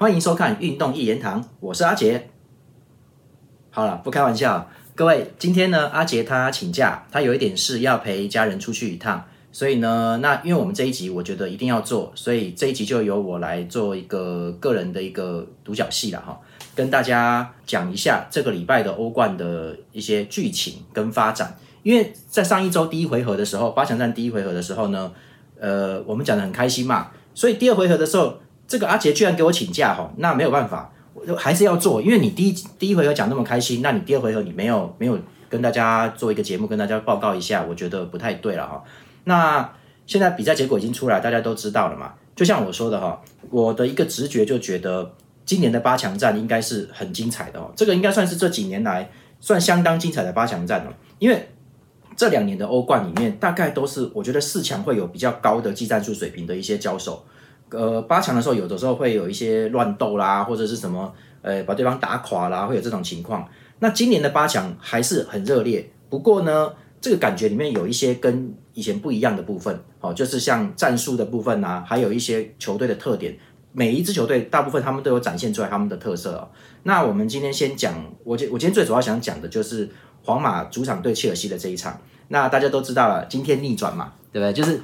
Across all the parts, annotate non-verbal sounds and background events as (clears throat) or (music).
欢迎收看《运动一言堂》，我是阿杰。好了，不开玩笑，各位，今天呢，阿杰他请假，他有一点事要陪家人出去一趟，所以呢，那因为我们这一集我觉得一定要做，所以这一集就由我来做一个个人的一个独角戏了哈，跟大家讲一下这个礼拜的欧冠的一些剧情跟发展。因为在上一周第一回合的时候，八强战第一回合的时候呢，呃，我们讲的很开心嘛，所以第二回合的时候，这个阿杰居然给我请假哈，那没有办法，我就还是要做，因为你第一第一回合讲那么开心，那你第二回合你没有没有跟大家做一个节目，跟大家报告一下，我觉得不太对了哈。那现在比赛结果已经出来，大家都知道了嘛。就像我说的哈，我的一个直觉就觉得今年的八强战应该是很精彩的哦，这个应该算是这几年来算相当精彩的八强战了，因为。这两年的欧冠里面，大概都是我觉得四强会有比较高的技战术水平的一些交手。呃，八强的时候，有的时候会有一些乱斗啦，或者是什么，呃，把对方打垮啦，会有这种情况。那今年的八强还是很热烈，不过呢，这个感觉里面有一些跟以前不一样的部分，哦，就是像战术的部分啊，还有一些球队的特点。每一支球队大部分他们都有展现出来他们的特色哦。那我们今天先讲，我今我今天最主要想讲的就是。皇马主场对切尔西的这一场，那大家都知道了，今天逆转嘛，对不对？就是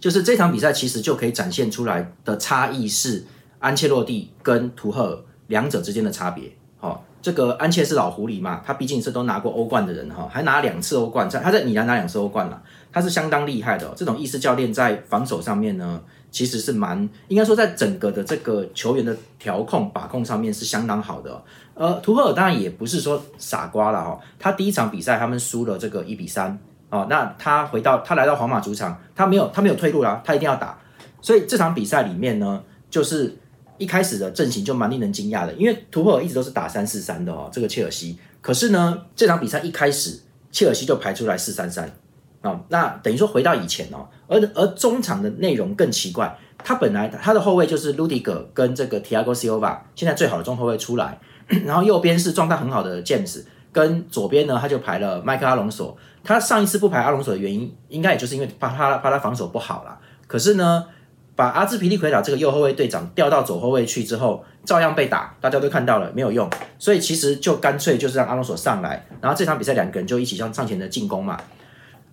就是这场比赛其实就可以展现出来的差异是安切洛蒂跟图赫尔两者之间的差别。好，这个安切是老狐狸嘛，他毕竟是都拿过欧冠的人哈，还拿两次欧冠，在他在米兰拿两次欧冠了，他是相当厉害的。这种意式教练在防守上面呢。其实是蛮应该说，在整个的这个球员的调控把控上面是相当好的。呃，图赫尔当然也不是说傻瓜了哈，他第一场比赛他们输了这个一比三哦，那他回到他来到皇马主场，他没有他没有退路了，他一定要打。所以这场比赛里面呢，就是一开始的阵型就蛮令人惊讶的，因为图赫尔一直都是打三四三的哦，这个切尔西。可是呢，这场比赛一开始切尔西就排出来四三三。啊，那等于说回到以前哦，而而中场的内容更奇怪，他本来他的后卫就是卢迪格跟这个 Tiago Silva，现在最好的中后卫出来，(coughs) 然后右边是状态很好的 James，跟左边呢他就排了麦克阿隆索，他上一次不排阿隆索的原因，应该也就是因为怕他怕他防守不好啦。可是呢，把阿兹皮利奎塔这个右后卫队长调到左后卫去之后，照样被打，大家都看到了没有用，所以其实就干脆就是让阿隆索上来，然后这场比赛两个人就一起向上前的进攻嘛。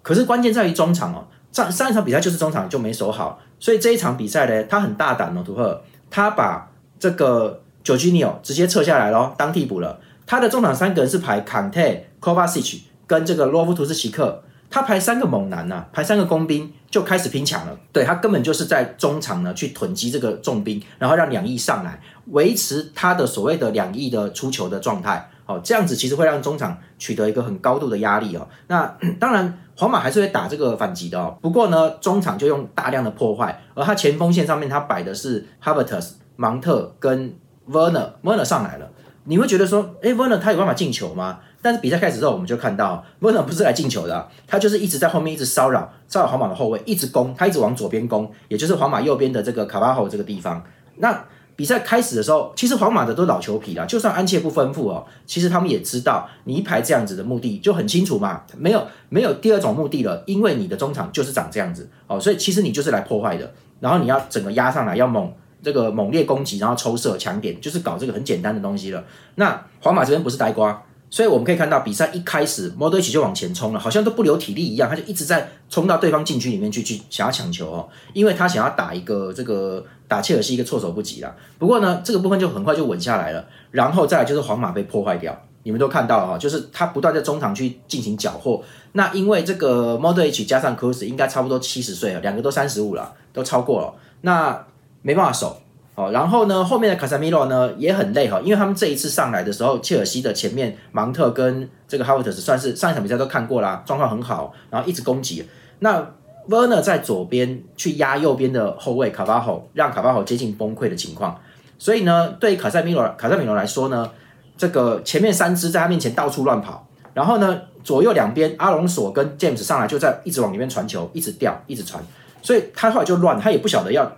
可是关键在于中场哦，上上一场比赛就是中场就没守好，所以这一场比赛呢，他很大胆哦，图赫，他把这个 Jorginho 直接撤下来咯，当替补了。他的中场三个人是排 Kante、Kovacic 跟这个洛夫图斯奇克，他排三个猛男呐，排三个工兵就开始拼抢了。对他根本就是在中场呢去囤积这个重兵，然后让两翼上来维持他的所谓的两翼的出球的状态。哦，这样子其实会让中场取得一个很高度的压力哦。那 (clears throat) 当然。皇马还是会打这个反击的哦，不过呢，中场就用大量的破坏，而他前锋线上面他摆的是 Havertz、芒特跟 Werner，Werner 上来了，你会觉得说，哎，Werner 他有办法进球吗？但是比赛开始之后，我们就看到 Werner 不是来进球的，他就是一直在后面一直骚扰，骚扰皇马的后卫，一直攻，他一直往左边攻，也就是皇马右边的这个卡巴侯这个地方，那。比赛开始的时候，其实皇马的都老球皮了，就算安切不吩咐哦，其实他们也知道你一排这样子的目的就很清楚嘛，没有没有第二种目的了，因为你的中场就是长这样子哦，所以其实你就是来破坏的，然后你要整个压上来，要猛这个猛烈攻击，然后抽射抢点，就是搞这个很简单的东西了。那皇马这边不是呆瓜。所以我们可以看到，比赛一开始，摩德一起就往前冲了，好像都不留体力一样，他就一直在冲到对方禁区里面去，去想要抢球哦，因为他想要打一个这个打切尔西一个措手不及啦。不过呢，这个部分就很快就稳下来了，然后再来就是皇马被破坏掉，你们都看到了哈，就是他不断在中场去进行缴获。那因为这个摩德一起加上科斯应该差不多七十岁了，两个都三十五了，都超过了，那没办法守。哦，然后呢，后面的卡塞米罗呢也很累哈，因为他们这一次上来的时候，切尔西的前面芒特跟这个哈维特斯算是上一场比赛都看过啦，状况很好，然后一直攻击。那 Werner 在左边去压右边的后卫卡巴霍，让卡巴霍接近崩溃的情况。所以呢，对卡塞米罗卡塞米罗来说呢，这个前面三支在他面前到处乱跑，然后呢，左右两边阿隆索跟 James 上来就在一直往里面传球，一直掉，一直传。所以他后来就乱，他也不晓得要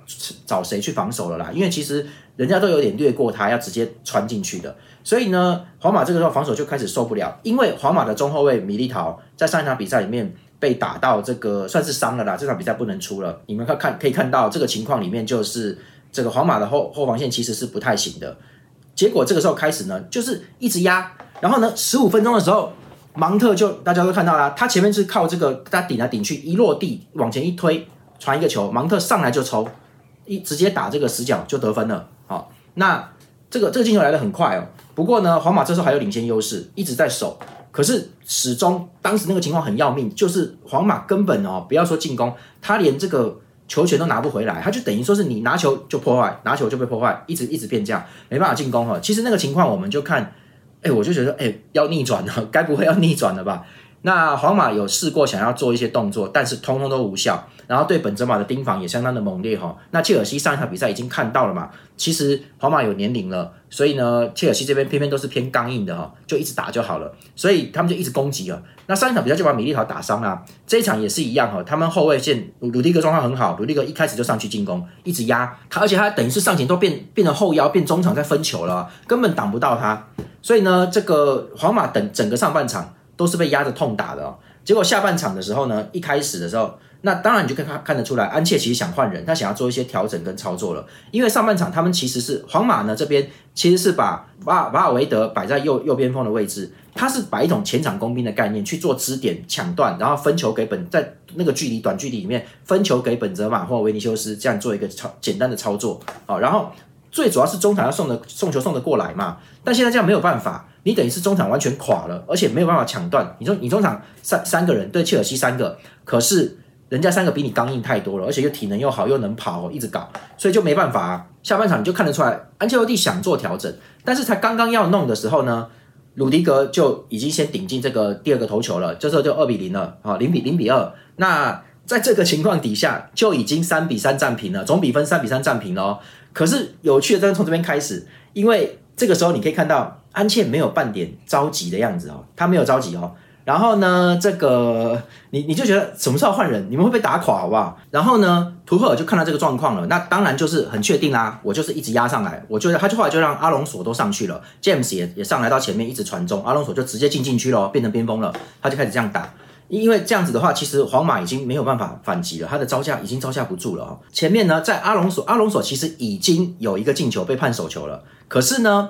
找谁去防守了啦。因为其实人家都有点略过他，要直接穿进去的。所以呢，皇马这个时候防守就开始受不了，因为皇马的中后卫米利陶在上一场比赛里面被打到这个算是伤了啦，这场比赛不能出了。你们看看可以看到这个情况里面就是这个皇马的后后防线其实是不太行的。结果这个时候开始呢，就是一直压，然后呢，十五分钟的时候，芒特就大家都看到了，他前面是靠这个他顶来顶去，一落地往前一推，传一个球，芒特上来就抽，一直接打这个死角就得分了。好，那这个这个进球来的很快哦。不过呢，皇马这时候还有领先优势，一直在守，可是始终当时那个情况很要命，就是皇马根本哦，不要说进攻，他连这个。球权都拿不回来，他就等于说是你拿球就破坏，拿球就被破坏，一直一直变这样，没办法进攻哈。其实那个情况我们就看，哎，我就觉得哎要逆转了，该不会要逆转了吧？那皇马有试过想要做一些动作，但是通通都无效。然后对本泽马的盯防也相当的猛烈哈。那切尔西上一场比赛已经看到了嘛？其实皇马有年龄了，所以呢，切尔西这边偏偏都是偏刚硬的哈，就一直打就好了。所以他们就一直攻击了。那上一场比赛就把米利陶打伤了，这一场也是一样哈。他们后卫线鲁迪格状况很好，鲁迪格一开始就上去进攻，一直压他，而且他等于是上前都变变成后腰，变中场在分球了，根本挡不到他。所以呢，这个皇马等整个上半场。都是被压着痛打的哦，结果下半场的时候呢，一开始的时候，那当然你就可以看看得出来，安切其实想换人，他想要做一些调整跟操作了。因为上半场他们其实是皇马呢这边其实是把瓦瓦尔维德摆在右右边锋的位置，他是把一种前场工兵的概念去做支点抢断，然后分球给本在那个距离短距离里面分球给本泽马或维尼修斯，这样做一个操简单的操作啊，然后最主要是中场要送的送球送的过来嘛，但现在这样没有办法。你等于是中场完全垮了，而且没有办法抢断。你说你中场三三个人对切尔西三个，可是人家三个比你刚硬太多了，而且又体能又好，又能跑，一直搞，所以就没办法啊。下半场你就看得出来，安切洛蒂想做调整，但是才刚刚要弄的时候呢，鲁迪格就已经先顶进这个第二个头球了，这时候就二比零了啊，零比零比二。那在这个情况底下，就已经三比三战平了，总比分三比三战平了。可是有趣的真的从这边开始，因为这个时候你可以看到。安切没有半点着急的样子哦，他没有着急哦。然后呢，这个你你就觉得什么时候换人，你们会被打垮好不好？然后呢，图赫尔就看到这个状况了，那当然就是很确定啦，我就是一直压上来，我觉得他就后来就让阿隆索都上去了，James 也也上来到前面一直传中，阿隆索就直接进禁区了，变成边锋了，他就开始这样打。因为这样子的话，其实皇马已经没有办法反击了，他的招架已经招架不住了哦。前面呢，在阿隆索，阿隆索其实已经有一个进球被判手球了，可是呢。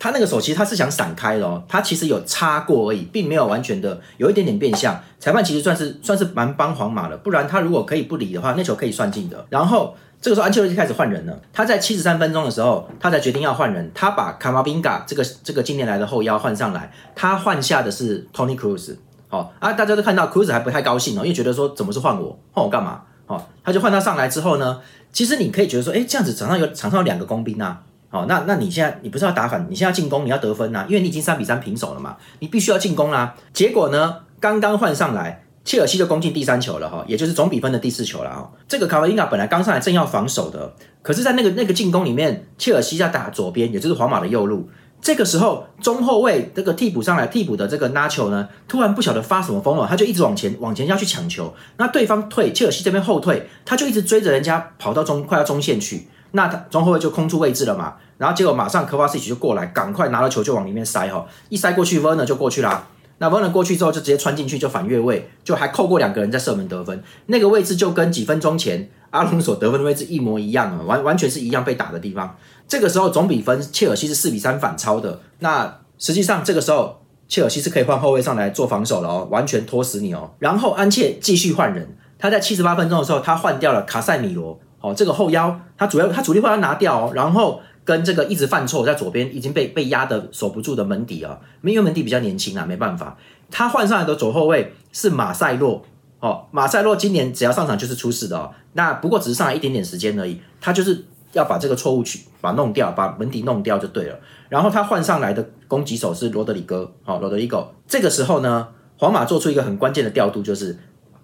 他那个手其实他是想闪开的哦，他其实有擦过而已，并没有完全的有一点点变相。裁判其实算是算是蛮帮皇马的，不然他如果可以不理的话，那球可以算进的。然后这个时候安切洛蒂开始换人了，他在七十三分钟的时候，他才决定要换人，他把卡马宾嘎这个这个今年来的后腰换上来，他换下的是 Tony Cruz。好啊，大家都看到 Cruz 还不太高兴哦，因为觉得说怎么是换我，换我干嘛？哦，他就换他上来之后呢，其实你可以觉得说，哎，这样子场上有场上有两个工兵啊。好，那那你现在你不是要打反，你现在进攻，你要得分呐，因为你已经三比三平手了嘛，你必须要进攻啦。结果呢，刚刚换上来，切尔西就攻进第三球了哈，也就是总比分的第四球了哈。这个卡瓦伊卡本来刚上来正要防守的，可是，在那个那个进攻里面，切尔西在打左边，也就是皇马的右路。这个时候，中后卫这个替补上来替补的这个拉球呢，突然不晓得发什么疯了，他就一直往前往前要去抢球，那对方退，切尔西这边后退，他就一直追着人家跑到中快要中线去。那他中后卫就空出位置了嘛，然后结果马上科瓦西奇就过来，赶快拿了球就往里面塞哈，一塞过去，温纳就过去啦。那温纳过去之后就直接穿进去就反越位，就还扣过两个人在射门得分。那个位置就跟几分钟前阿隆索得分的位置一模一样啊，完完全是一样被打的地方。这个时候总比分切尔西是四比三反超的。那实际上这个时候切尔西是可以换后卫上来做防守了哦，完全拖死你哦。然后安切继续换人，他在七十八分钟的时候他换掉了卡塞米罗。哦，这个后腰他主要他主力会要拿掉哦，然后跟这个一直犯错在左边已经被被压的守不住的门迪啊，因为门迪比较年轻啊，没办法，他换上来的左后卫是马塞洛哦，马塞洛今年只要上场就是出事的哦，那不过只是上来一点点时间而已，他就是要把这个错误去把弄掉，把门迪弄掉就对了，然后他换上来的攻击手是罗德里戈，好，罗德里戈，这个时候呢，皇马做出一个很关键的调度就是。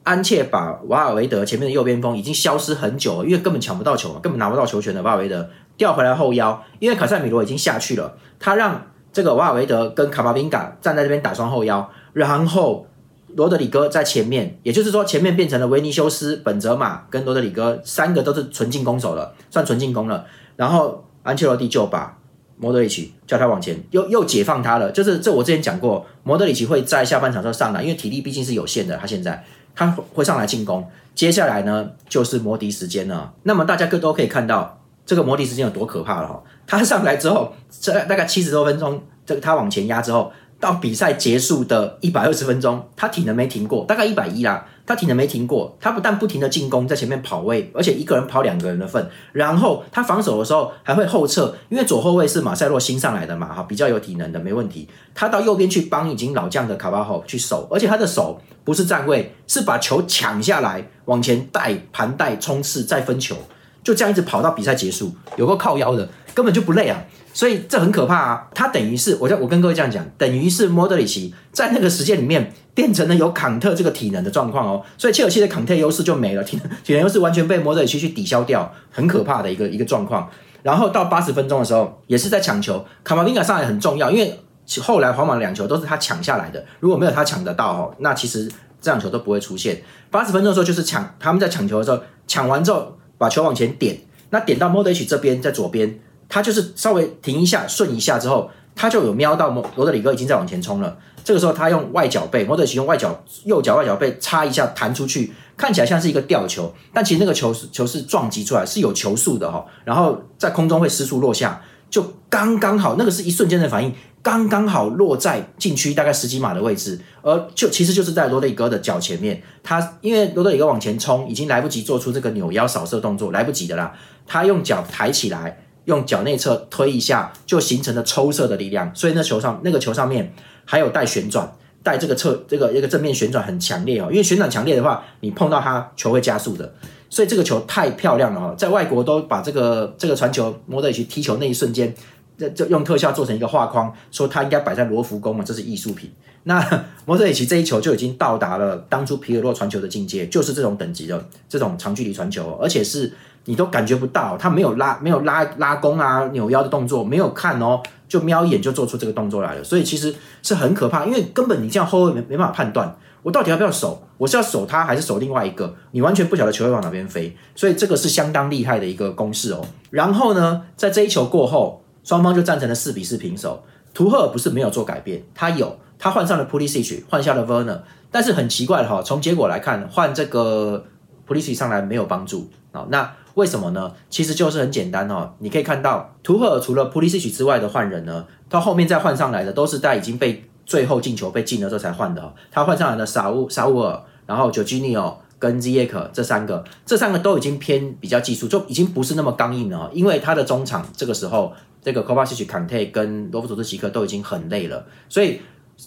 安切把瓦尔维德前面的右边锋已经消失很久了，因为根本抢不到球嘛，根本拿不到球权的瓦尔维德调回来后腰，因为卡塞米罗已经下去了，他让这个瓦尔维德跟卡巴宾嘎站在这边打双后腰，然后罗德里戈在前面，也就是说前面变成了维尼修斯、本泽马跟罗德里戈三个都是纯进攻手了，算纯进攻了，然后安切洛蒂就把莫德里奇叫他往前，又又解放他了，就是这我之前讲过，莫德里奇会在下半场时候上来，因为体力毕竟是有限的，他现在。他会上来进攻，接下来呢就是摩迪时间了。那么大家各都可以看到，这个摩迪时间有多可怕了哈。他上来之后，这大概七十多分钟，这个他往前压之后。到比赛结束的一百二十分钟，他挺能没停过，大概一百一啦。他挺能没停过，他不但不停的进攻，在前面跑位，而且一个人跑两个人的份。然后他防守的时候还会后撤，因为左后卫是马塞洛新上来的嘛，哈，比较有体能的，没问题。他到右边去帮已经老将的卡巴后去守，而且他的手不是站位，是把球抢下来，往前带盘带冲刺再分球，就这样一直跑到比赛结束，有个靠腰的，根本就不累啊。所以这很可怕啊！他等于是，我叫我跟各位这样讲，等于是莫德里奇在那个时间里面变成了有坎特这个体能的状况哦，所以切尔西的坎特优势就没了，体体能优势完全被莫德里奇去抵消掉，很可怕的一个一个状况。然后到八十分钟的时候，也是在抢球，卡马宾卡上来很重要，因为后来皇马两球都是他抢下来的，如果没有他抢得到哦，那其实这样球都不会出现。八十分钟的时候就是抢，他们在抢球的时候抢完之后把球往前点，那点到莫德里奇这边在左边。他就是稍微停一下，顺一下之后，他就有瞄到罗德里戈已经在往前冲了。这个时候，他用外脚背，莫德里奇用外脚右脚外脚背插一下弹出去，看起来像是一个吊球，但其实那个球球是撞击出来，是有球速的哈。然后在空中会失速落下，就刚刚好，那个是一瞬间的反应，刚刚好落在禁区大概十几码的位置，而就其实就是在罗德里戈的脚前面。他因为罗德里戈往前冲，已经来不及做出这个扭腰扫射动作，来不及的啦。他用脚抬起来。用脚内侧推一下，就形成了抽射的力量，所以那球上那个球上面还有带旋转，带这个侧这个一个正面旋转很强烈哦，因为旋转强烈的话，你碰到它球会加速的，所以这个球太漂亮了哦，在外国都把这个这个传球摸到一起踢球那一瞬间，这这用特效做成一个画框，说它应该摆在罗浮宫嘛，这是艺术品。那 (laughs) 摩德里奇这一球就已经到达了当初皮尔洛传球的境界，就是这种等级的这种长距离传球，而且是。你都感觉不到，他没有拉没有拉拉弓啊扭腰的动作，没有看哦，就瞄一眼就做出这个动作来了，所以其实是很可怕，因为根本你这样后卫没没办法判断，我到底要不要守，我是要守他还是守另外一个，你完全不晓得球会往哪边飞，所以这个是相当厉害的一个公式哦。然后呢，在这一球过后，双方就战成了四比四平手。图赫尔不是没有做改变，他有，他换上了 Pulisic，换下了 Werner，但是很奇怪的哈，从结果来看，换这个 Pulisic 上来没有帮助啊，那。为什么呢？其实就是很简单哦。你可以看到，图赫尔除了普利西奇之外的换人呢，到后面再换上来的都是在已经被最后进球被进了之后才换的。他换上来的萨乌萨乌尔，然后久基尼奥跟 Zek 这三个，这三个都已经偏比较技术，就已经不是那么刚硬了。因为他的中场这个时候，这个科巴西奇、坎特跟罗弗佐斯奇克都已经很累了，所以。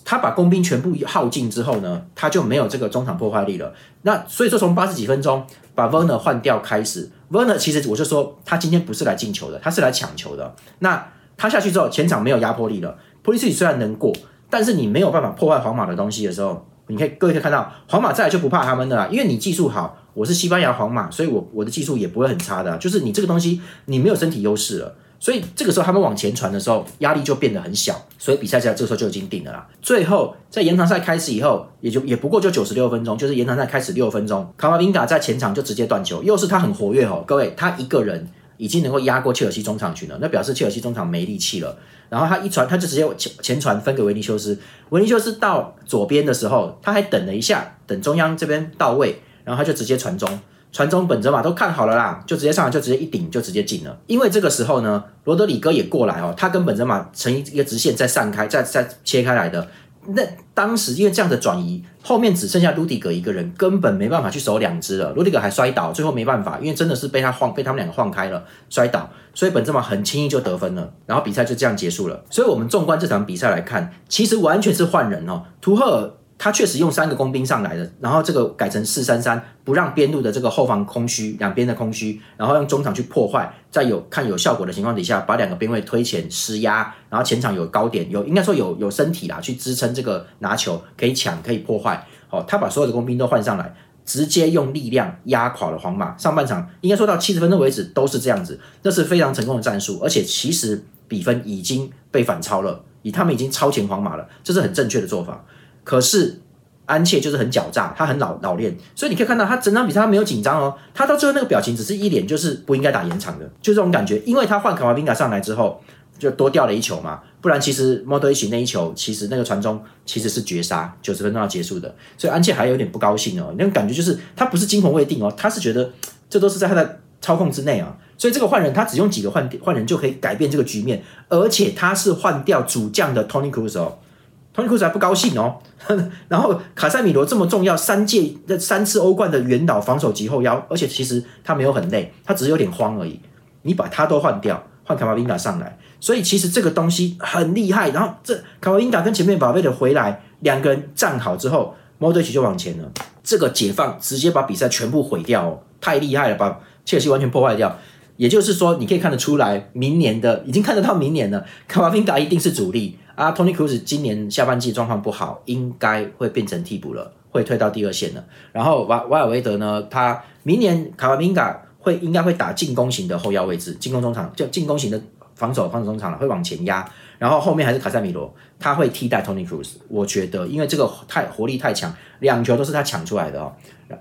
他把工兵全部耗尽之后呢，他就没有这个中场破坏力了。那所以说，从八十几分钟把 Werner 换掉开始，Werner 其实我就说他今天不是来进球的，他是来抢球的。那他下去之后，前场没有压迫力了。p o l i c 虽然能过，但是你没有办法破坏皇马的东西的时候，你可以各位可以看到，皇马再来就不怕他们的啦，因为你技术好，我是西班牙皇马，所以我我的技术也不会很差的。就是你这个东西，你没有身体优势了。所以这个时候他们往前传的时候，压力就变得很小，所以比赛在这个时候就已经定了啦。最后在延长赛开始以后，也就也不过就九十六分钟，就是延长赛开始六分钟，卡马宾卡在前场就直接断球，又是他很活跃哦，各位，他一个人已经能够压过切尔西中场群了，那表示切尔西中场没力气了。然后他一传，他就直接前前传分给维尼修斯，维尼修斯到左边的时候，他还等了一下，等中央这边到位，然后他就直接传中。传中本泽马都看好了啦，就直接上来就直接一顶就直接进了。因为这个时候呢，罗德里戈也过来哦，他跟本泽马成一个直线再散开，再再切开来的。那当时因为这样的转移，后面只剩下卢迪格一个人，根本没办法去守两只了。卢迪格还摔倒，最后没办法，因为真的是被他晃，被他们两个晃开了，摔倒，所以本泽马很轻易就得分了，然后比赛就这样结束了。所以我们纵观这场比赛来看，其实完全是换人哦，图赫尔。他确实用三个工兵上来的，然后这个改成四三三，不让边路的这个后方空虚，两边的空虚，然后用中场去破坏，在有看有效果的情况底下，把两个边位推前施压，然后前场有高点，有应该说有有身体啦，去支撑这个拿球可以抢可以破坏。好，他把所有的工兵都换上来，直接用力量压垮了皇马。上半场应该说到七十分钟为止都是这样子，那是非常成功的战术，而且其实比分已经被反超了，以他们已经超前皇马了，这是很正确的做法。可是安切就是很狡诈，他很老老练，所以你可以看到他整场比赛他没有紧张哦，他到最后那个表情只是一脸就是不应该打延长的，就这种感觉。因为他换卡瓦宾卡上来之后，就多掉了一球嘛，不然其实莫德一起那一球，其实那个传中其实是绝杀，九十分钟要结束的，所以安切还有点不高兴哦，那种感觉就是他不是惊魂未定哦，他是觉得这都是在他的操控之内啊。所以这个换人他只用几个换换人就可以改变这个局面，而且他是换掉主将的 Tony Cruz 哦，Tony Cruz 还不高兴哦，(laughs) 然后卡塞米罗这么重要三届的三次欧冠的元老防守级后腰，而且其实他没有很累，他只是有点慌而已，你把他都换掉，换卡马宾达上来，所以其实这个东西很厉害，然后这卡马宾达跟前面宝贝的回来，两个人站好之后。莫德奇就往前了，这个解放直接把比赛全部毁掉哦，太厉害了，把切尔西完全破坏掉。也就是说，你可以看得出来，明年的已经看得到明年了，卡瓦宾达一定是主力啊。托尼库斯今年下半季状况不好，应该会变成替补了，会退到第二线了。然后瓦瓦尔维德呢，他明年卡瓦宾达会应该会打进攻型的后腰位置，进攻中场就进攻型的防守防守中场了，会往前压。然后后面还是卡塞米罗，他会替代 Tony Cruz。我觉得，因为这个太活力太强，两球都是他抢出来的哦。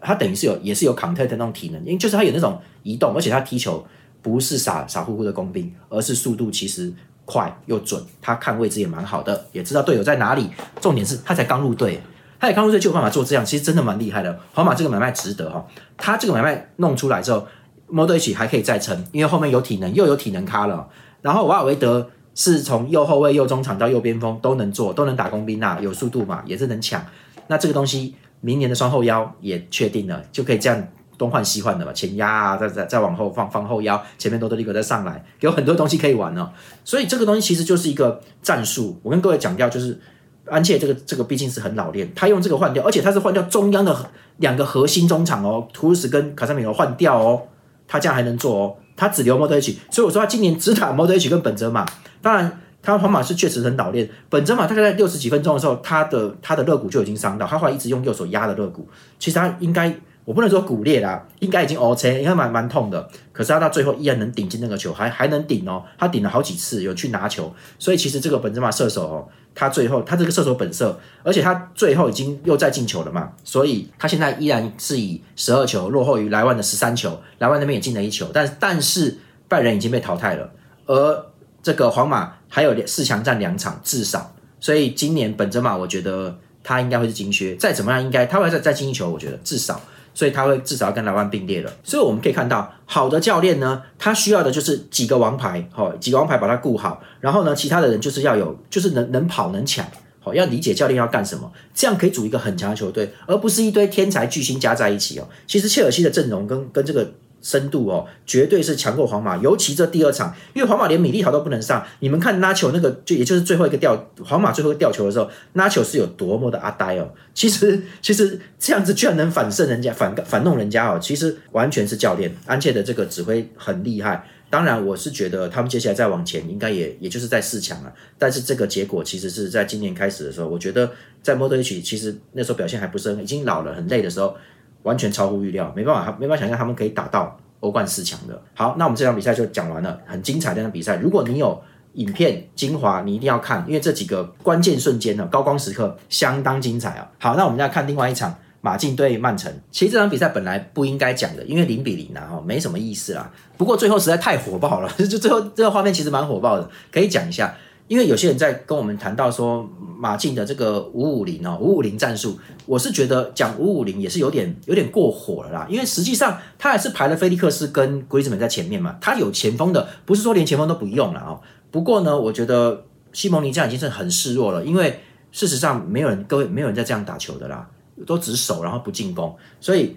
他等于是有也是有 counter 的那种体能，因为就是他有那种移动，而且他踢球不是傻傻乎乎的工兵，而是速度其实快又准。他看位置也蛮好的，也知道队友在哪里。重点是他才刚入队，他也刚入队就有办法做这样，其实真的蛮厉害的。皇马这个买卖值得哈，他这个买卖弄出来之后，莫德起还可以再撑，因为后面有体能又有体能咖了。然后瓦尔维德。是从右后卫、右中场到右边锋都能做，都能打工兵啊，有速度嘛，也是能抢。那这个东西，明年的双后腰也确定了，就可以这样东换西换的嘛，前压啊，再再再往后放放后腰，前面多多利格再上来，有很多东西可以玩哦。所以这个东西其实就是一个战术。我跟各位讲掉，就是安切这个这个毕竟是很老练，他用这个换掉，而且他是换掉中央的两个核心中场哦，图斯跟卡塞米罗换掉哦，他这样还能做哦，他只留莫德奇，所以我说他今年只打莫德奇跟本泽马。当然，他皇马是确实很老练。本泽马大概在六十几分钟的时候，他的他的肋骨就已经伤到，他后来一直用右手压的肋骨。其实他应该，我不能说骨裂啦，应该已经 OK，应该蛮蛮痛的。可是他到最后依然能顶进那个球，还还能顶哦。他顶了好几次，有去拿球。所以其实这个本泽马射手哦，他最后他这个射手本色，而且他最后已经又在进球了嘛。所以他现在依然是以十二球落后于莱万的十三球，莱万那边也进了一球，但但是拜仁已经被淘汰了，而。这个皇马还有四强战两场至少，所以今年本泽马我觉得他应该会是金靴，再怎么样应该他会再再进一球，我觉得至少，所以他会至少要跟莱万并列了。所以我们可以看到，好的教练呢，他需要的就是几个王牌，好几个王牌把他顾好，然后呢，其他的人就是要有，就是能能跑能抢，好要理解教练要干什么，这样可以组一个很强的球队，而不是一堆天才巨星加在一起哦。其实切尔西的阵容跟跟这个。深度哦，绝对是强过皇马，尤其这第二场，因为皇马连米利豪都不能上。你们看拉球那个，就也就是最后一个吊皇马最后一个吊球的时候，拉球是有多么的阿呆哦。其实其实这样子居然能反胜人家，反反弄人家哦。其实完全是教练安切的这个指挥很厉害。当然，我是觉得他们接下来再往前，应该也也就是在四强了。但是这个结果其实是在今年开始的时候，我觉得在莫德里奇其实那时候表现还不是很，已经老了很累的时候。完全超乎预料，没办法，没办法想象他们可以打到欧冠四强的。好，那我们这场比赛就讲完了，很精彩的场比赛。如果你有影片精华，你一定要看，因为这几个关键瞬间呢，高光时刻相当精彩啊。好，那我们再看另外一场马竞对曼城。其实这场比赛本来不应该讲的，因为零比零啊，哈，没什么意思啦。不过最后实在太火爆了，(laughs) 就最后这个画面其实蛮火爆的，可以讲一下。因为有些人在跟我们谈到说马竞的这个五五零哦，五五零战术，我是觉得讲五五零也是有点有点过火了啦。因为实际上他还是排了菲利克斯跟格里兹曼在前面嘛，他有前锋的，不是说连前锋都不用了哦。不过呢，我觉得西蒙尼这样已经是很示弱了，因为事实上没有人，各位没有人在这样打球的啦，都只守然后不进攻。所以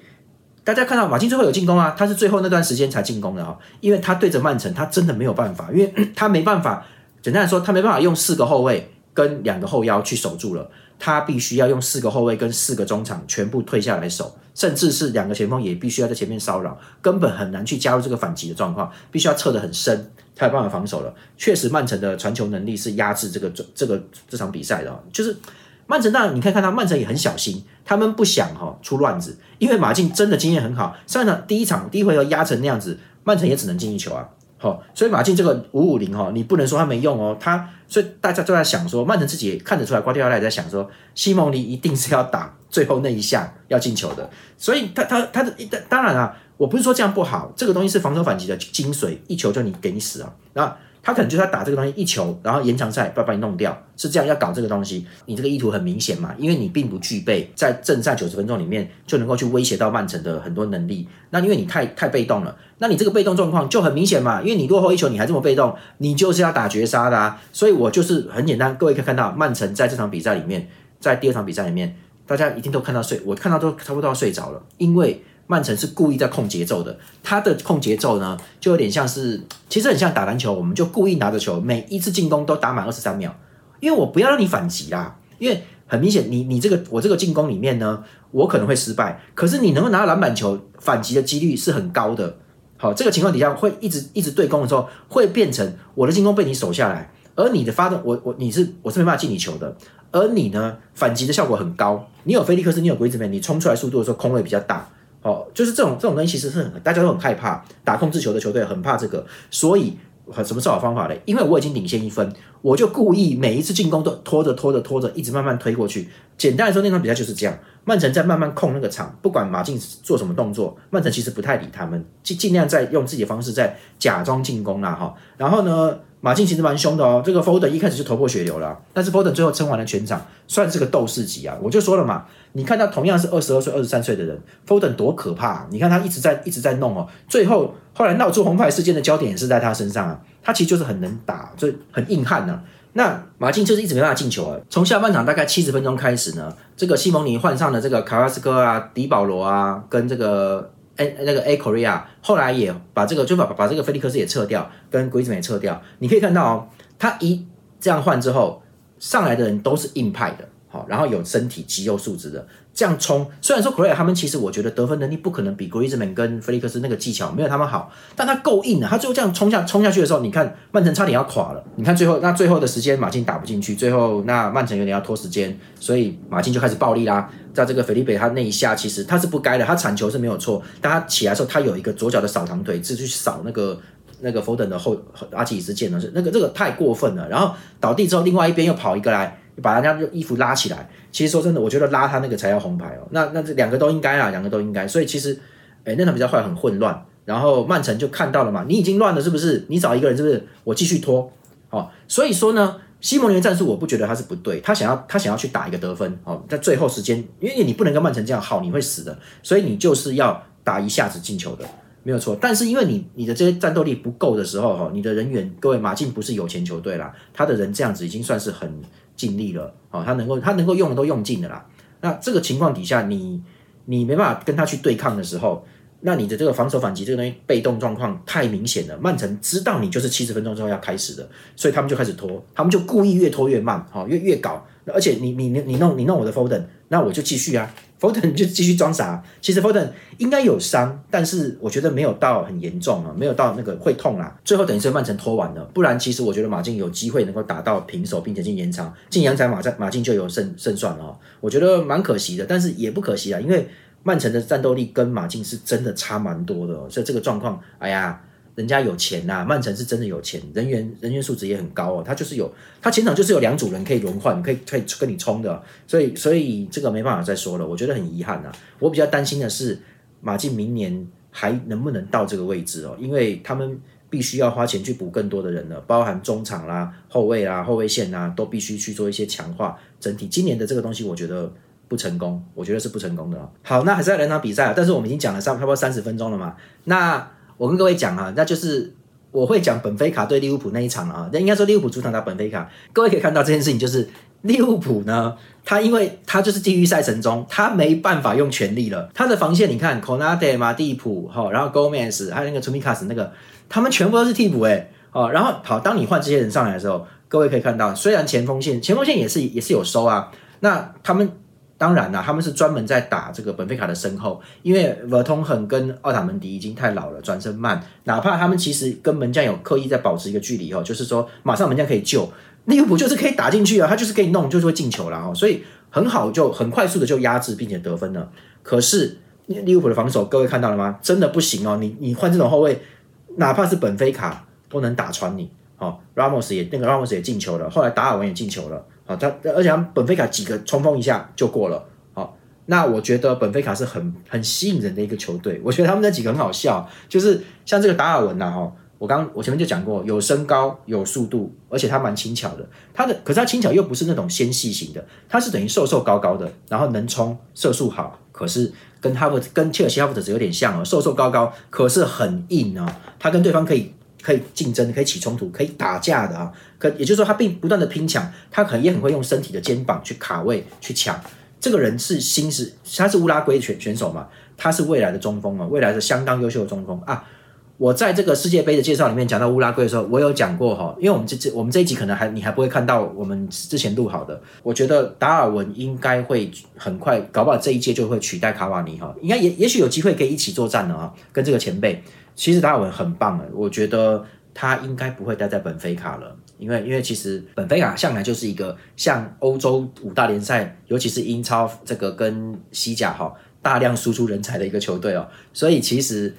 大家看到马竞最后有进攻啊，他是最后那段时间才进攻的啊，因为他对着曼城，他真的没有办法，因为 (clears throat) 他没办法。简单来说，他没办法用四个后卫跟两个后腰去守住了，他必须要用四个后卫跟四个中场全部退下来守，甚至是两个前锋也必须要在前面骚扰，根本很难去加入这个反击的状况，必须要撤得很深才有办法防守了。确实，曼城的传球能力是压制这个这个这场比赛的，就是曼城当然你可以看到曼城也很小心，他们不想哈出乱子，因为马竞真的经验很好，上一场第一场第一回合压成那样子，曼城也只能进一球啊。好，所以马竞这个五五零哈，你不能说他没用哦，他所以大家都在想说，曼城自己也看得出来，瓜迪奥拉也在想说，西蒙尼一定是要打最后那一下要进球的，所以他他他的当然啊，我不是说这样不好，这个东西是防守反击的精髓，一球就你给你死啊，那他可能就是要打这个东西一球，然后延长赛把把你弄掉，是这样要搞这个东西。你这个意图很明显嘛，因为你并不具备在正赛九十分钟里面就能够去威胁到曼城的很多能力。那因为你太太被动了，那你这个被动状况就很明显嘛，因为你落后一球你还这么被动，你就是要打绝杀的啊。所以我就是很简单，各位可以看到曼城在这场比赛里面，在第二场比赛里面，大家一定都看到睡，我看到都差不多要睡着了，因为。曼城是故意在控节奏的，他的控节奏呢，就有点像是，其实很像打篮球，我们就故意拿着球，每一次进攻都打满二十三秒，因为我不要让你反击啦，因为很明显，你你这个我这个进攻里面呢，我可能会失败，可是你能够拿到篮板球，反击的几率是很高的。好，这个情况底下会一直一直对攻的时候，会变成我的进攻被你守下来，而你的发动，我我你是我是没办法进你球的，而你呢反击的效果很高，你有菲利克斯，你有鬼子梅，你冲出来速度的时候空位比较大。哦，就是这种这种东西，其实是很大家都很害怕打控制球的球队很怕这个，所以很什么是好方法嘞？因为我已经领先一分，我就故意每一次进攻都拖着拖着拖着，一直慢慢推过去。简单来说，那场比赛就是这样，曼城在慢慢控那个场，不管马竞做什么动作，曼城其实不太理他们，尽尽量在用自己的方式在假装进攻啦，哈。然后呢？马竞其实蛮凶的哦，这个 Foden 一开始就头破血流了，但是 Foden 最后撑完了全场，算是个斗士级啊！我就说了嘛，你看他同样是二十二岁、二十三岁的人，Foden 多可怕！你看他一直在一直在弄哦，最后后来闹出红牌事件的焦点也是在他身上啊，他其实就是很能打，就很硬汉呢。那马竞就是一直没办法进球啊，从下半场大概七十分钟开始呢，这个西蒙尼换上了这个卡拉斯科啊、迪保罗啊，跟这个。哎，那个 A Korea 后来也把这个就把把这个菲利克斯也撤掉，跟鬼子也撤掉。你可以看到哦，他一这样换之后，上来的人都是硬派的，好，然后有身体肌肉素质的。这样冲，虽然说 Crea 他们其实我觉得得分能力不可能比 Griezmann 跟菲利克斯那个技巧没有他们好，但他够硬啊！他最后这样冲下冲下去的时候，你看曼城差点要垮了。你看最后那最后的时间，马竞打不进去，最后那曼城有点要拖时间，所以马竞就开始暴力啦。在这个菲利北他那一下，其实他是不该的，他铲球是没有错，但他起来的时候他有一个左脚的扫堂腿，是去扫那个那个 Foden 的后阿基里斯腱的，是那个这个太过分了。然后倒地之后，另外一边又跑一个来。把人家衣服拉起来，其实说真的，我觉得拉他那个才要红牌哦。那那这两个都应该啊，两个都应该。所以其实，哎，那场比较坏很混乱。然后曼城就看到了嘛，你已经乱了是不是？你找一个人是不是？我继续拖。哦，所以说呢，西蒙尼的战术我不觉得他是不对，他想要他想要去打一个得分哦，在最后时间，因为你不能跟曼城这样耗，你会死的。所以你就是要打一下子进球的，没有错。但是因为你你的这些战斗力不够的时候哈，你的人员各位马竞不是有钱球队啦，他的人这样子已经算是很。尽力了，哦，他能够他能够用的都用尽了啦。那这个情况底下，你你没办法跟他去对抗的时候，那你的这个防守反击这个东西被动状况太明显了。曼城知道你就是七十分钟之后要开始的，所以他们就开始拖，他们就故意越拖越慢，哈，越越搞。而且你你你你弄你弄我的 Foden，那我就继续啊，Foden 就继续装傻。其实 Foden 应该有伤，但是我觉得没有到很严重啊，没有到那个会痛啦。最后等于是曼城拖完了，不然其实我觉得马竞有机会能够打到平手，并且进延长，进延长马在马竞就有胜胜算了。我觉得蛮可惜的，但是也不可惜啊，因为曼城的战斗力跟马竞是真的差蛮多的，所以这个状况，哎呀。人家有钱呐，曼城是真的有钱，人员人员素质也很高哦。他就是有，他前场就是有两组人可以轮换，可以可以跟你冲的，所以所以这个没办法再说了。我觉得很遗憾呐。我比较担心的是马竞明年还能不能到这个位置哦，因为他们必须要花钱去补更多的人了，包含中场啦、后卫啦、后卫线呐，都必须去做一些强化。整体今年的这个东西，我觉得不成功，我觉得是不成功的。好，那还是要两场比赛，但是我们已经讲了差不多三十分钟了嘛，那。我跟各位讲啊，那就是我会讲本菲卡对利物浦那一场啊。那应该说利物浦主场打本菲卡，各位可以看到这件事情，就是利物浦呢，他因为他就是地狱赛程中，他没办法用全力了。他的防线你看，Konate、马蒂普哈，然后 Gomez 还有那个 t u m i k a s 那个，他们全部都是替补哎哦。然后好，当你换这些人上来的时候，各位可以看到，虽然前锋线前锋线也是也是有收啊，那他们。当然啦，他们是专门在打这个本菲卡的身后，因为维通亨跟奥塔门迪已经太老了，转身慢。哪怕他们其实跟门将有刻意在保持一个距离哦，就是说马上门将可以救利物浦，就是可以打进去啊，他就是可以弄，就是会进球了哦，所以很好，就很快速的就压制并且得分了。可是利物浦的防守，各位看到了吗？真的不行哦，你你换这种后卫，哪怕是本菲卡都能打穿你。哦，Ramos 也那个 Ramos 也进球了，后来达尔文也进球了。他而且他本菲卡几个冲锋一下就过了，好，那我觉得本菲卡是很很吸引人的一个球队。我觉得他们那几个很好笑，就是像这个达尔文呐，哈，我刚我前面就讲过，有身高有速度，而且他蛮轻巧的。他的可是他轻巧又不是那种纤细型的，他是等于瘦瘦高高的，然后能冲，射速好。可是跟哈弗跟切尔西哈弗德有点像哦，瘦瘦高高，可是很硬哦。他跟对方可以可以竞争，可以起冲突，可以打架的啊。可也就是说，他并不断的拼抢，他可能也很会用身体的肩膀去卡位去抢。这个人是新是他是乌拉圭选选手嘛？他是未来的中锋啊，未来的相当优秀的中锋啊。我在这个世界杯的介绍里面讲到乌拉圭的时候，我有讲过哈，因为我们这这我们这一集可能还你还不会看到我们之前录好的。我觉得达尔文应该会很快，搞不好这一届就会取代卡瓦尼哈，应该也也许有机会可以一起作战了啊，跟这个前辈。其实达尔文很棒的，我觉得他应该不会待在本菲卡了，因为因为其实本菲卡向来就是一个像欧洲五大联赛，尤其是英超这个跟西甲哈大量输出人才的一个球队哦，所以其实。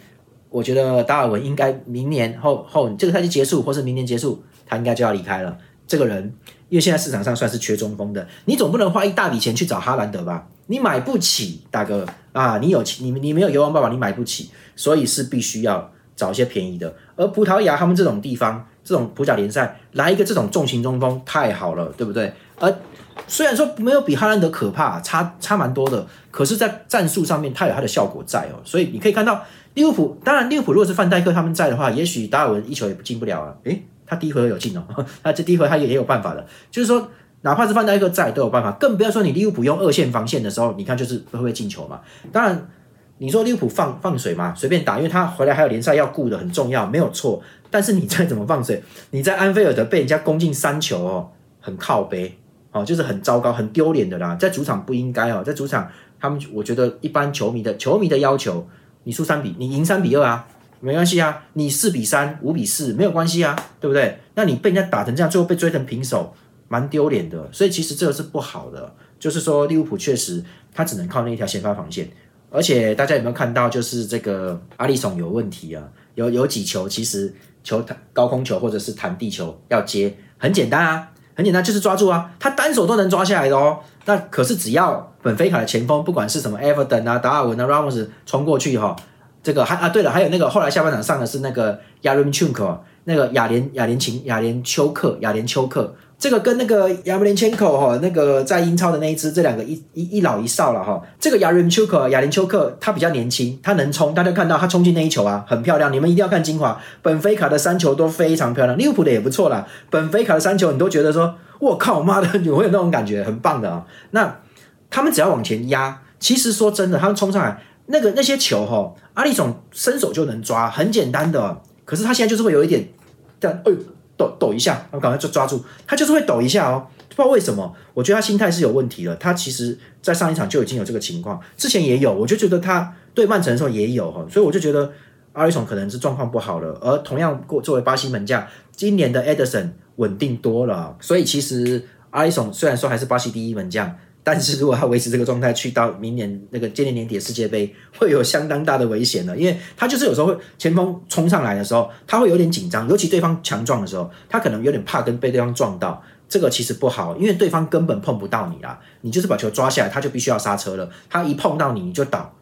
我觉得达尔文应该明年后后这个赛季结束，或是明年结束，他应该就要离开了。这个人，因为现在市场上算是缺中锋的，你总不能花一大笔钱去找哈兰德吧？你买不起，大哥啊！你有钱，你你没有油王爸爸，你买不起，所以是必须要找一些便宜的。而葡萄牙他们这种地方，这种葡甲联赛来一个这种重型中锋太好了，对不对？而虽然说没有比哈兰德可怕，差差蛮多的，可是，在战术上面，他有他的效果在哦。所以你可以看到。利物浦当然，利物浦如果是范戴克他们在的话，也许达尔文一球也进不了啊。诶，他第一回合有进哦，(laughs) 那这第一回合他也也有办法的。就是说，哪怕是范戴克在都有办法，更不要说你利物浦用二线防线的时候，你看就是会不会进球嘛？当然，你说利物浦放放水嘛，随便打，因为他回来还有联赛要顾的，很重要，没有错。但是你再怎么放水，你在安菲尔德被人家攻进三球哦，很靠背哦，就是很糟糕、很丢脸的啦。在主场不应该哦，在主场他们我觉得一般球迷的球迷的要求。你输三比，你赢三比二啊，没关系啊。你四比三、五比四没有关系啊，对不对？那你被人家打成这样，最后被追成平手，蛮丢脸的。所以其实这个是不好的。就是说利物浦确实他只能靠那一条先发防线，而且大家有没有看到，就是这个阿里松有问题啊？有有几球其实球弹高空球或者是弹地球要接，很简单啊。很简单，就是抓住啊，他单手都能抓下来的哦。那可是只要本菲卡的前锋，不管是什么 Everton 啊、达尔文啊、Ramos 冲过去哈，这个还啊，对了，还有那个后来下半场上的是那个 Yarim Chuk，那个亚连亚连琴亚连丘克亚连丘克。这个跟那个亚布连千口哈，那个在英超的那一支，这两个一一一老一少了哈。这个亚林丘克亚林丘克他比较年轻，他能冲，大家看到他冲进那一球啊，很漂亮。你们一定要看精华，本菲卡的三球都非常漂亮，利物浦的也不错啦。本菲卡的三球你都觉得说，我靠妈的，你会有那种感觉，很棒的啊。那他们只要往前压，其实说真的，他们冲上来那个那些球哈，阿里总伸手就能抓，很简单的。可是他现在就是会有一点，这样，哎呦。抖一下，我赶快就抓住他，就是会抖一下哦，不知道为什么，我觉得他心态是有问题了。他其实，在上一场就已经有这个情况，之前也有，我就觉得他对曼城的时候也有哈，所以我就觉得阿里松可能是状况不好了。而同样过作为巴西门将，今年的 Edison 稳定多了，所以其实阿里松虽然说还是巴西第一门将。但是如果他维持这个状态，去到明年那个今年年底的世界杯，会有相当大的危险的，因为他就是有时候会前锋冲上来的时候，他会有点紧张，尤其对方强壮的时候，他可能有点怕跟被对方撞到，这个其实不好，因为对方根本碰不到你啦，你就是把球抓下来，他就必须要刹车了，他一碰到你你就倒，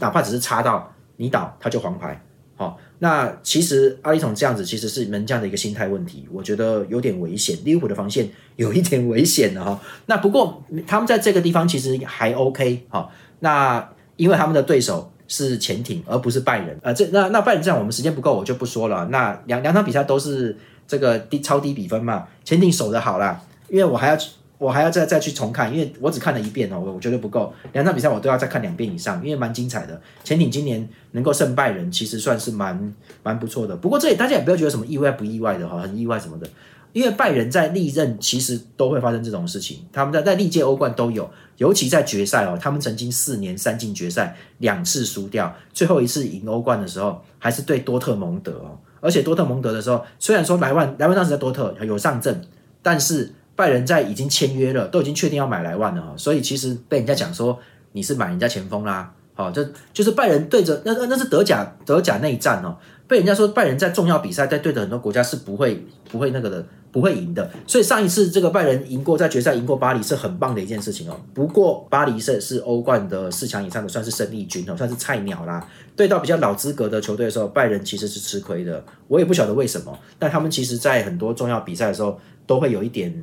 哪怕只是擦到你倒，他就黄牌。好，那其实阿里统这样子其实是门将的一个心态问题，我觉得有点危险。利物浦的防线有一点危险的哈。(laughs) 那不过他们在这个地方其实还 OK 哈。那因为他们的对手是潜艇而不是拜仁，呃，这那那拜仁这样我们时间不够，我就不说了。那两两场比赛都是这个低超低比分嘛，潜艇守的好啦，因为我还要。我还要再再去重看，因为我只看了一遍哦，我我觉得不够。两场比赛我都要再看两遍以上，因为蛮精彩的。潜艇今年能够胜败人，其实算是蛮蛮不错的。不过这里大家也不要觉得什么意外不意外的哈，很意外什么的。因为拜仁在历任其实都会发生这种事情，他们在在历届欧冠都有，尤其在决赛哦，他们曾经四年三进决赛两次输掉，最后一次赢欧冠的时候还是对多特蒙德哦，而且多特蒙德的时候，虽然说莱万莱万当时在多特有上阵，但是。拜仁在已经签约了，都已经确定要买莱万了哈，所以其实被人家讲说你是买人家前锋啦，好，这就是拜仁对着那那那是德甲德甲内战哦，被人家说拜仁在重要比赛在对的很多国家是不会不会那个的。不会赢的，所以上一次这个拜仁赢过，在决赛赢过巴黎是很棒的一件事情哦。不过巴黎是是欧冠的四强以上的，算是胜利军哦，算是菜鸟啦。对到比较老资格的球队的时候，拜仁其实是吃亏的。我也不晓得为什么，但他们其实在很多重要比赛的时候都会有一点。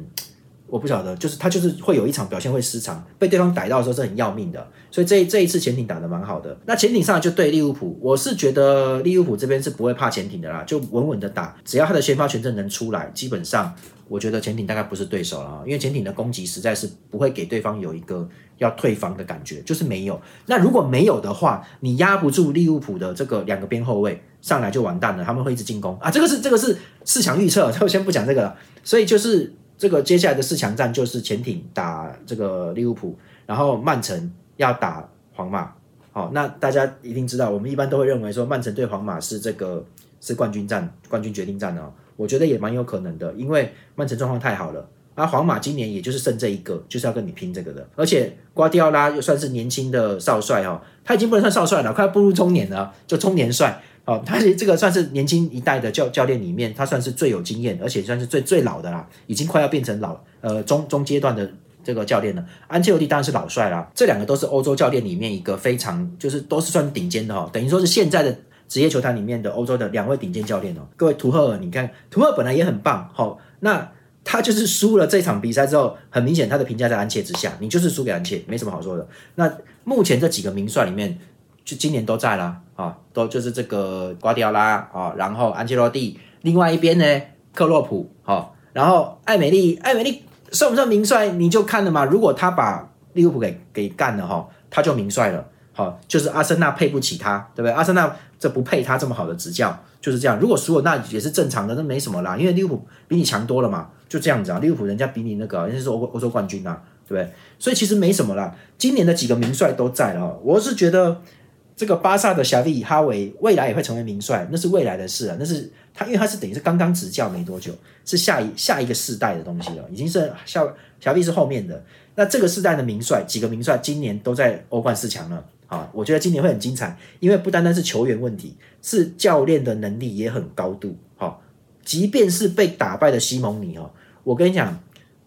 我不晓得，就是他就是会有一场表现会失常，被对方逮到的时候是很要命的，所以这这一次潜艇打的蛮好的。那潜艇上就对利物浦，我是觉得利物浦这边是不会怕潜艇的啦，就稳稳的打，只要他的先发权证能出来，基本上我觉得潜艇大概不是对手了，因为潜艇的攻击实在是不会给对方有一个要退防的感觉，就是没有。那如果没有的话，你压不住利物浦的这个两个边后卫上来就完蛋了，他们会一直进攻啊，这个是这个是市场预测，(laughs) 就先不讲这个了，所以就是。这个接下来的四强战就是潜艇打这个利物浦，然后曼城要打皇马。好，那大家一定知道，我们一般都会认为说曼城对皇马是这个是冠军战、冠军决定战哦。我觉得也蛮有可能的，因为曼城状况太好了，而皇马今年也就是剩这一个，就是要跟你拼这个的。而且瓜迪奥拉又算是年轻的少帅哦，他已经不能算少帅了，快要步入中年了，就中年帅。哦，他其实这个算是年轻一代的教教练里面，他算是最有经验，而且算是最最老的啦，已经快要变成老呃中中阶段的这个教练了。安切洛蒂当然是老帅啦，这两个都是欧洲教练里面一个非常就是都是算顶尖的哈，等于说是现在的职业球坛里面的欧洲的两位顶尖教练哦。各位图赫尔，你看图赫尔本来也很棒，好，那他就是输了这场比赛之后，很明显他的评价在安切之下，你就是输给安切，没什么好说的。那目前这几个名帅里面。就今年都在啦，啊，都就是这个瓜迪奥拉啊，然后安切洛蒂，另外一边呢，克洛普，好，然后艾美丽，艾美丽算不算名帅？你就看了嘛。如果他把利物浦给给干了哈，他就名帅了，好，就是阿森纳配不起他，对不对？阿森纳这不配他这么好的执教，就是这样。如果输了，那也是正常的，那没什么啦，因为利物浦比你强多了嘛，就这样子啊。利物浦人家比你那个，人家是欧欧洲冠军啊，对不对？所以其实没什么啦。今年的几个名帅都在了，我是觉得。这个巴萨的小利哈维未来也会成为名帅，那是未来的事啊，那是他，因为他是等于是刚刚执教没多久，是下一下一个世代的东西了，已经是小小利是后面的。那这个世代的名帅，几个名帅今年都在欧冠四强了啊！我觉得今年会很精彩，因为不单单是球员问题，是教练的能力也很高度。好，即便是被打败的西蒙尼哦，我跟你讲，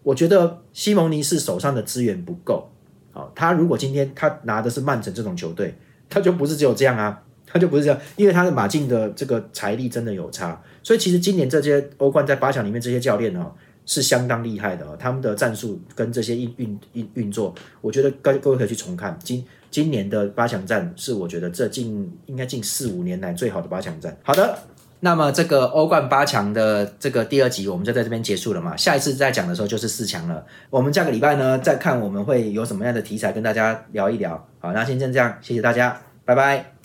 我觉得西蒙尼是手上的资源不够。好，他如果今天他拿的是曼城这种球队。他就不是只有这样啊，他就不是这样，因为他的马竞的这个财力真的有差，所以其实今年这些欧冠在八强里面这些教练哦是相当厉害的哦，他们的战术跟这些运运运运作，我觉得各各位可以去重看今今年的八强战是我觉得这近应该近四五年来最好的八强战。好的，那么这个欧冠八强的这个第二集我们就在这边结束了嘛，下一次再讲的时候就是四强了，我们下个礼拜呢再看我们会有什么样的题材跟大家聊一聊。好，那先这样，谢谢大家，拜拜。